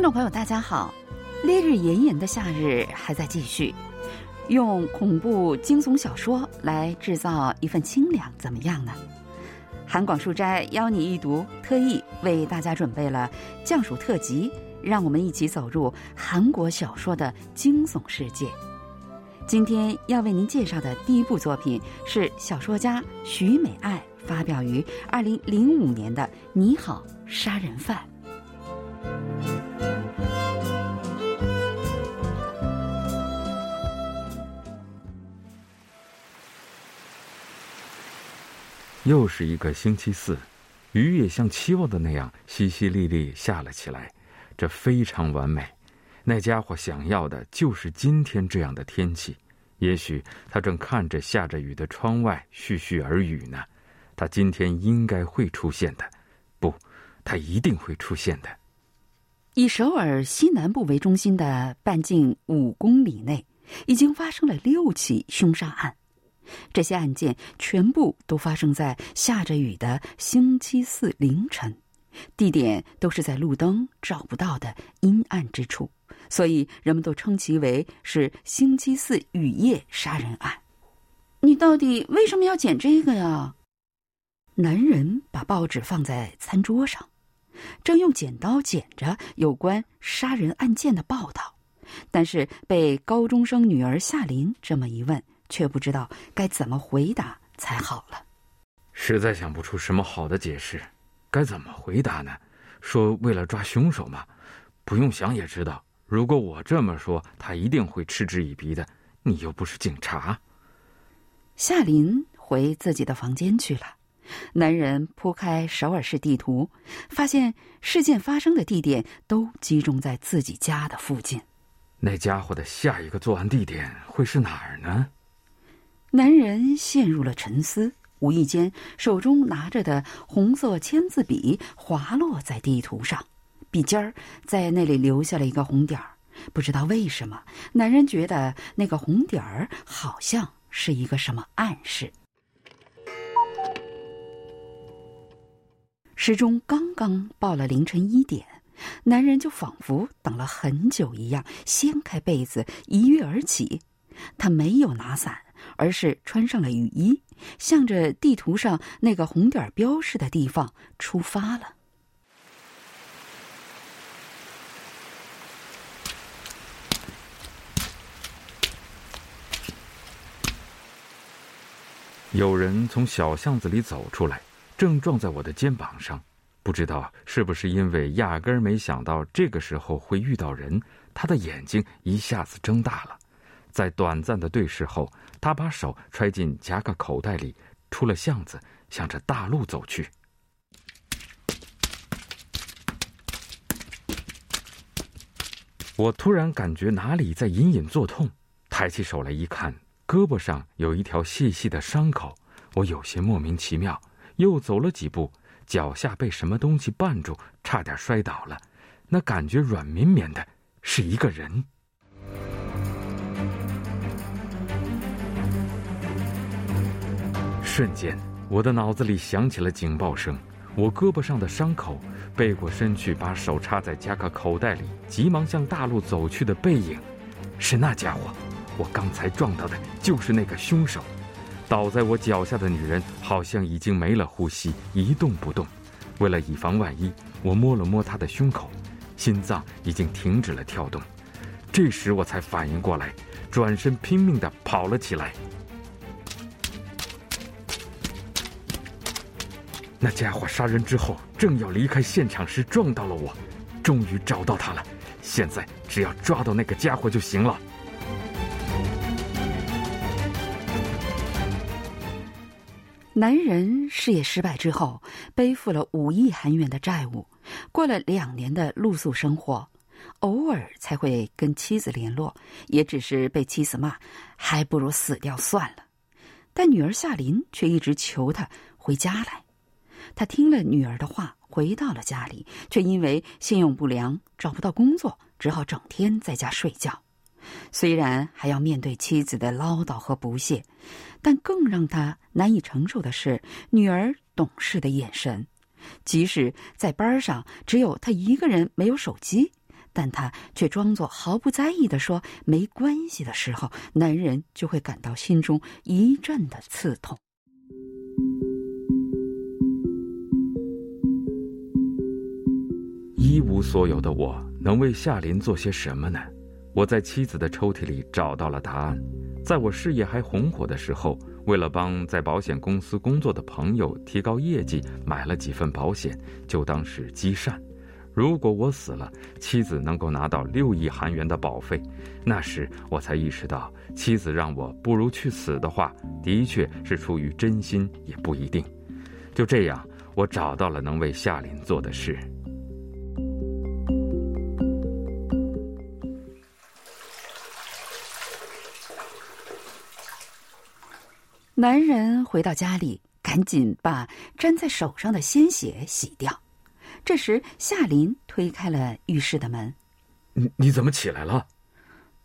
听众朋友，大家好！烈日炎炎的夏日还在继续，用恐怖惊悚小说来制造一份清凉，怎么样呢？韩广书斋邀你一读，特意为大家准备了降暑特辑，让我们一起走入韩国小说的惊悚世界。今天要为您介绍的第一部作品是小说家徐美爱发表于二零零五年的《你好，杀人犯》。又是一个星期四，雨也像期望的那样淅淅沥沥下了起来，这非常完美。那家伙想要的就是今天这样的天气。也许他正看着下着雨的窗外絮絮而语呢。他今天应该会出现的，不，他一定会出现的。以首尔西南部为中心的半径五公里内，已经发生了六起凶杀案。这些案件全部都发生在下着雨的星期四凌晨，地点都是在路灯照不到的阴暗之处，所以人们都称其为是星期四雨夜杀人案。你到底为什么要捡这个呀？男人把报纸放在餐桌上，正用剪刀剪着有关杀人案件的报道，但是被高中生女儿夏琳这么一问。却不知道该怎么回答才好了，实在想不出什么好的解释，该怎么回答呢？说为了抓凶手嘛，不用想也知道，如果我这么说，他一定会嗤之以鼻的。你又不是警察。夏琳回自己的房间去了，男人铺开首尔市地图，发现事件发生的地点都集中在自己家的附近。那家伙的下一个作案地点会是哪儿呢？男人陷入了沉思，无意间手中拿着的红色签字笔滑落在地图上，笔尖儿在那里留下了一个红点儿。不知道为什么，男人觉得那个红点儿好像是一个什么暗示。时钟刚刚报了凌晨一点，男人就仿佛等了很久一样，掀开被子一跃而起。他没有拿伞。而是穿上了雨衣，向着地图上那个红点标示的地方出发了。有人从小巷子里走出来，正撞在我的肩膀上。不知道是不是因为压根儿没想到这个时候会遇到人，他的眼睛一下子睁大了。在短暂的对视后，他把手揣进夹克口袋里，出了巷子，向着大路走去。我突然感觉哪里在隐隐作痛，抬起手来一看，胳膊上有一条细细的伤口。我有些莫名其妙，又走了几步，脚下被什么东西绊住，差点摔倒了。那感觉软绵绵的，是一个人。瞬间，我的脑子里响起了警报声。我胳膊上的伤口，背过身去，把手插在夹克口袋里，急忙向大路走去的背影，是那家伙。我刚才撞到的就是那个凶手。倒在我脚下的女人好像已经没了呼吸，一动不动。为了以防万一，我摸了摸她的胸口，心脏已经停止了跳动。这时我才反应过来，转身拼命地跑了起来。那家伙杀人之后，正要离开现场时撞到了我，终于找到他了。现在只要抓到那个家伙就行了。男人事业失败之后，背负了五亿韩元的债务，过了两年的露宿生活，偶尔才会跟妻子联络，也只是被妻子骂，还不如死掉算了。但女儿夏琳却一直求他回家来。他听了女儿的话，回到了家里，却因为信用不良找不到工作，只好整天在家睡觉。虽然还要面对妻子的唠叨和不屑，但更让他难以承受的是女儿懂事的眼神。即使在班上只有他一个人没有手机，但他却装作毫不在意的说：“没关系”的时候，男人就会感到心中一阵的刺痛。一无所有的我能为夏林做些什么呢？我在妻子的抽屉里找到了答案。在我事业还红火的时候，为了帮在保险公司工作的朋友提高业绩，买了几份保险，就当是积善。如果我死了，妻子能够拿到六亿韩元的保费，那时我才意识到，妻子让我不如去死的话，的确是出于真心，也不一定。就这样，我找到了能为夏琳做的事。男人回到家里，赶紧把粘在手上的鲜血洗掉。这时，夏琳推开了浴室的门。“你你怎么起来了？”“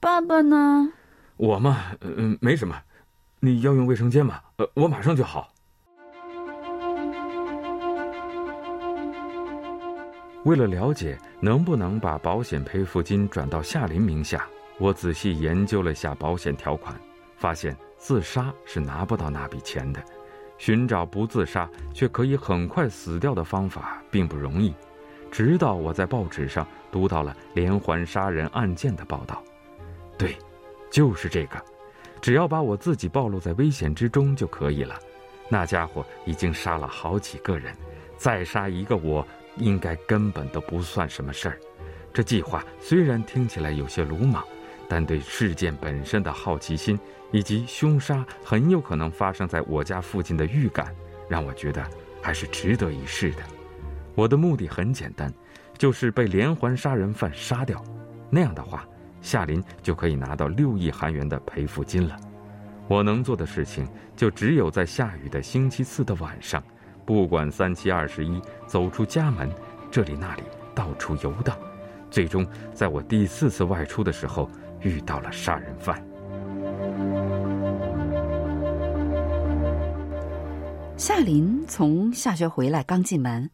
爸爸呢？”“我嘛，嗯，没什么。你要用卫生间吗？呃，我马上就好。”为了了解能不能把保险赔付金转到夏琳名下，我仔细研究了下保险条款，发现。自杀是拿不到那笔钱的，寻找不自杀却可以很快死掉的方法并不容易。直到我在报纸上读到了连环杀人案件的报道，对，就是这个，只要把我自己暴露在危险之中就可以了。那家伙已经杀了好几个人，再杀一个我，应该根本都不算什么事儿。这计划虽然听起来有些鲁莽。但对事件本身的好奇心，以及凶杀很有可能发生在我家附近的预感，让我觉得还是值得一试的。我的目的很简单，就是被连环杀人犯杀掉。那样的话，夏林就可以拿到六亿韩元的赔付金了。我能做的事情，就只有在下雨的星期四的晚上，不管三七二十一，走出家门，这里那里到处游荡，最终在我第四次外出的时候。遇到了杀人犯。夏琳从下学回来，刚进门，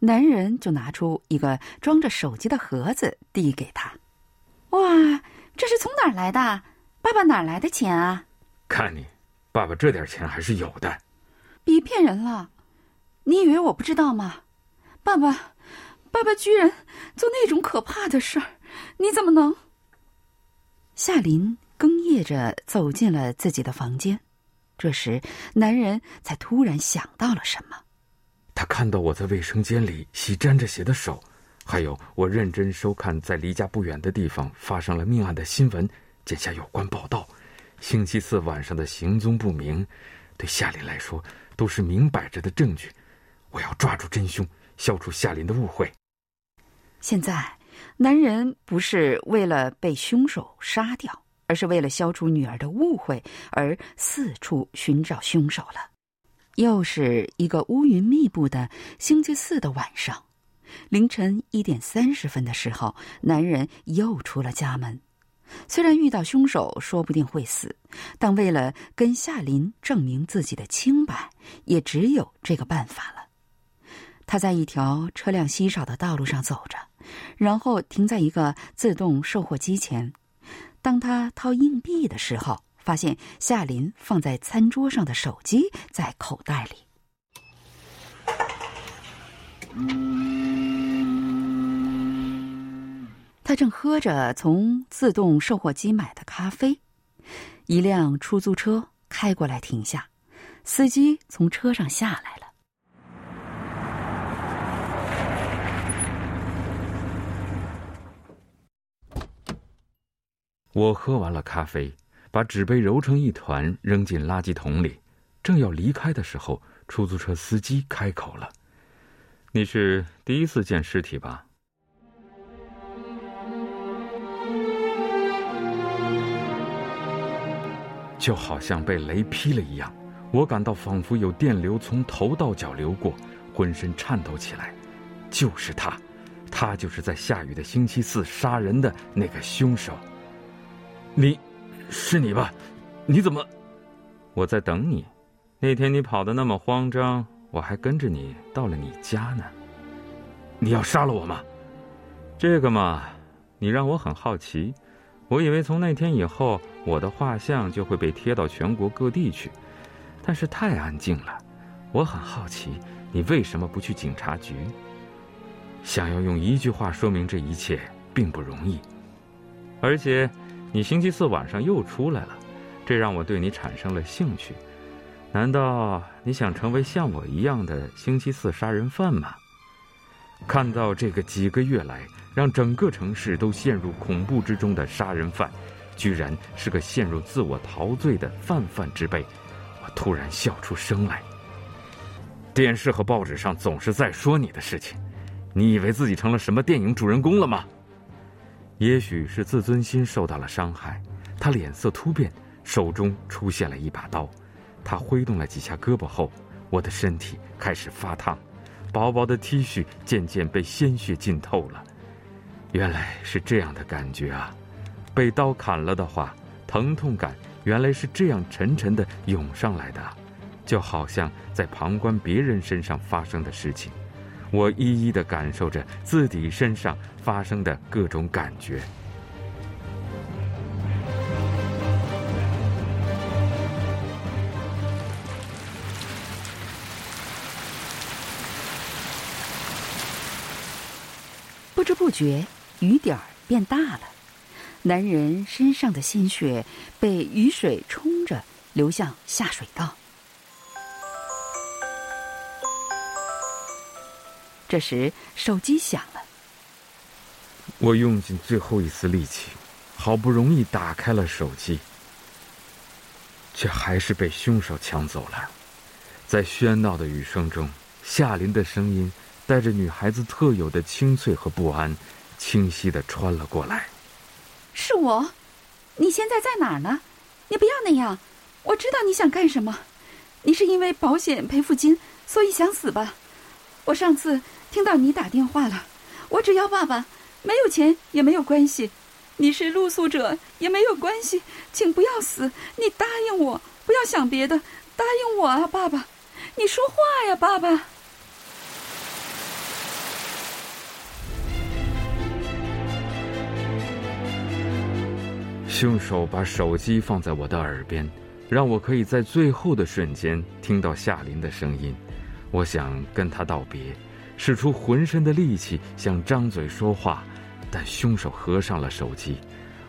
男人就拿出一个装着手机的盒子递给他。哇，这是从哪儿来的？爸爸哪儿来的钱啊？看你，爸爸这点钱还是有的。别骗人了！你以为我不知道吗？爸爸，爸爸居然做那种可怕的事儿，你怎么能？夏琳哽咽着走进了自己的房间，这时，男人才突然想到了什么。他看到我在卫生间里洗沾着血的手，还有我认真收看在离家不远的地方发生了命案的新闻，剪下有关报道。星期四晚上的行踪不明，对夏琳来说都是明摆着的证据。我要抓住真凶，消除夏琳的误会。现在。男人不是为了被凶手杀掉，而是为了消除女儿的误会而四处寻找凶手了。又是一个乌云密布的星期四的晚上，凌晨一点三十分的时候，男人又出了家门。虽然遇到凶手说不定会死，但为了跟夏琳证明自己的清白，也只有这个办法了。他在一条车辆稀少的道路上走着。然后停在一个自动售货机前。当他掏硬币的时候，发现夏琳放在餐桌上的手机在口袋里。他正喝着从自动售货机买的咖啡，一辆出租车开过来停下，司机从车上下来了。我喝完了咖啡，把纸杯揉成一团扔进垃圾桶里，正要离开的时候，出租车司机开口了：“你是第一次见尸体吧？”就好像被雷劈了一样，我感到仿佛有电流从头到脚流过，浑身颤抖起来。就是他，他就是在下雨的星期四杀人的那个凶手。你，是你吧？你怎么？我在等你。那天你跑的那么慌张，我还跟着你到了你家呢。你要杀了我吗？这个嘛，你让我很好奇。我以为从那天以后，我的画像就会被贴到全国各地去，但是太安静了。我很好奇，你为什么不去警察局？想要用一句话说明这一切，并不容易。而且，你星期四晚上又出来了，这让我对你产生了兴趣。难道你想成为像我一样的星期四杀人犯吗？看到这个几个月来让整个城市都陷入恐怖之中的杀人犯，居然是个陷入自我陶醉的泛泛之辈，我突然笑出声来。电视和报纸上总是在说你的事情，你以为自己成了什么电影主人公了吗？也许是自尊心受到了伤害，他脸色突变，手中出现了一把刀。他挥动了几下胳膊后，我的身体开始发烫，薄薄的 T 恤渐渐被鲜血浸透了。原来是这样的感觉啊！被刀砍了的话，疼痛感原来是这样沉沉的涌上来的，就好像在旁观别人身上发生的事情，我一一的感受着自己身上发生的各种感觉。不知不觉，雨点儿变大了。男人身上的鲜血被雨水冲着流向下水道。这时，手机响了。我用尽最后一丝力气，好不容易打开了手机，却还是被凶手抢走了。在喧闹的雨声中，夏琳的声音。带着女孩子特有的清脆和不安，清晰的穿了过来。是我，你现在在哪儿呢？你不要那样，我知道你想干什么。你是因为保险赔付金，所以想死吧？我上次听到你打电话了，我只要爸爸，没有钱也没有关系。你是露宿者也没有关系，请不要死。你答应我，不要想别的，答应我啊，爸爸！你说话呀，爸爸！凶手把手机放在我的耳边，让我可以在最后的瞬间听到夏琳的声音。我想跟他道别，使出浑身的力气想张嘴说话，但凶手合上了手机。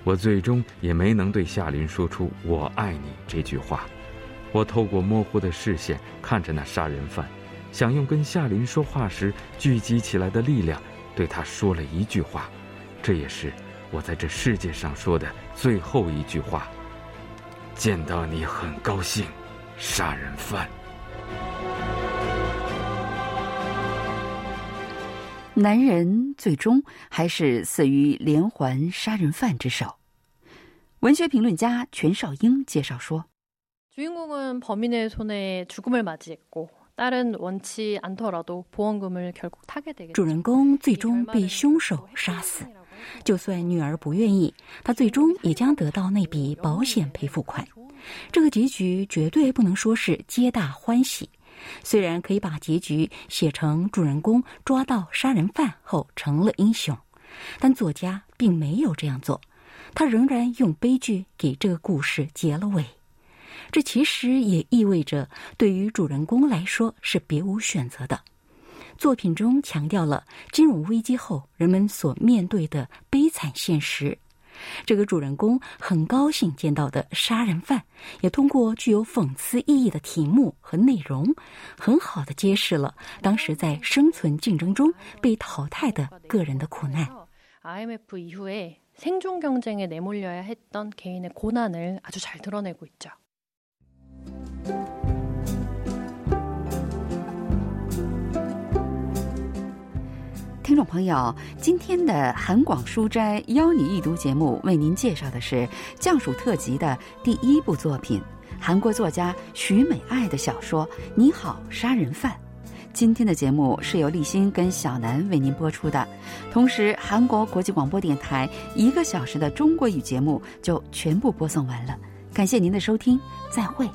我最终也没能对夏琳说出“我爱你”这句话。我透过模糊的视线看着那杀人犯，想用跟夏琳说话时聚集起来的力量对他说了一句话，这也是。我在这世界上说的最后一句话。见到你很高兴，杀人犯。男人最终还是死于连环杀人犯之手。文学评论家全少英介绍说：“主人公은범인의손에죽음을맞이했고主人公最终被凶手杀死。就算女儿不愿意，他最终也将得到那笔保险赔付款。这个结局绝对不能说是皆大欢喜。 虽然可以把结局写成主人公抓到杀人犯后成了英雄，但作家并没有这样做。他仍然用悲剧给这个故事结了尾。这其实也意味着，对于主人公来说是别无选择的。作品中强调了金融危机后人们所面对的悲惨现实。这个主人公很高兴见到的杀人犯，也通过具有讽刺意义的题目和内容，很好的揭示了当时在生存竞争中被淘汰的个人的苦难。IMF 이후에생존경쟁에내몰려야했던개인의고난을아주잘드러내고있죠 听众朋友，今天的韩广书斋邀你一读节目，为您介绍的是《降暑特辑》的第一部作品——韩国作家徐美爱的小说《你好，杀人犯》。今天的节目是由立新跟小南为您播出的，同时韩国国际广播电台一个小时的中国语节目就全部播送完了。感谢您的收听，再会。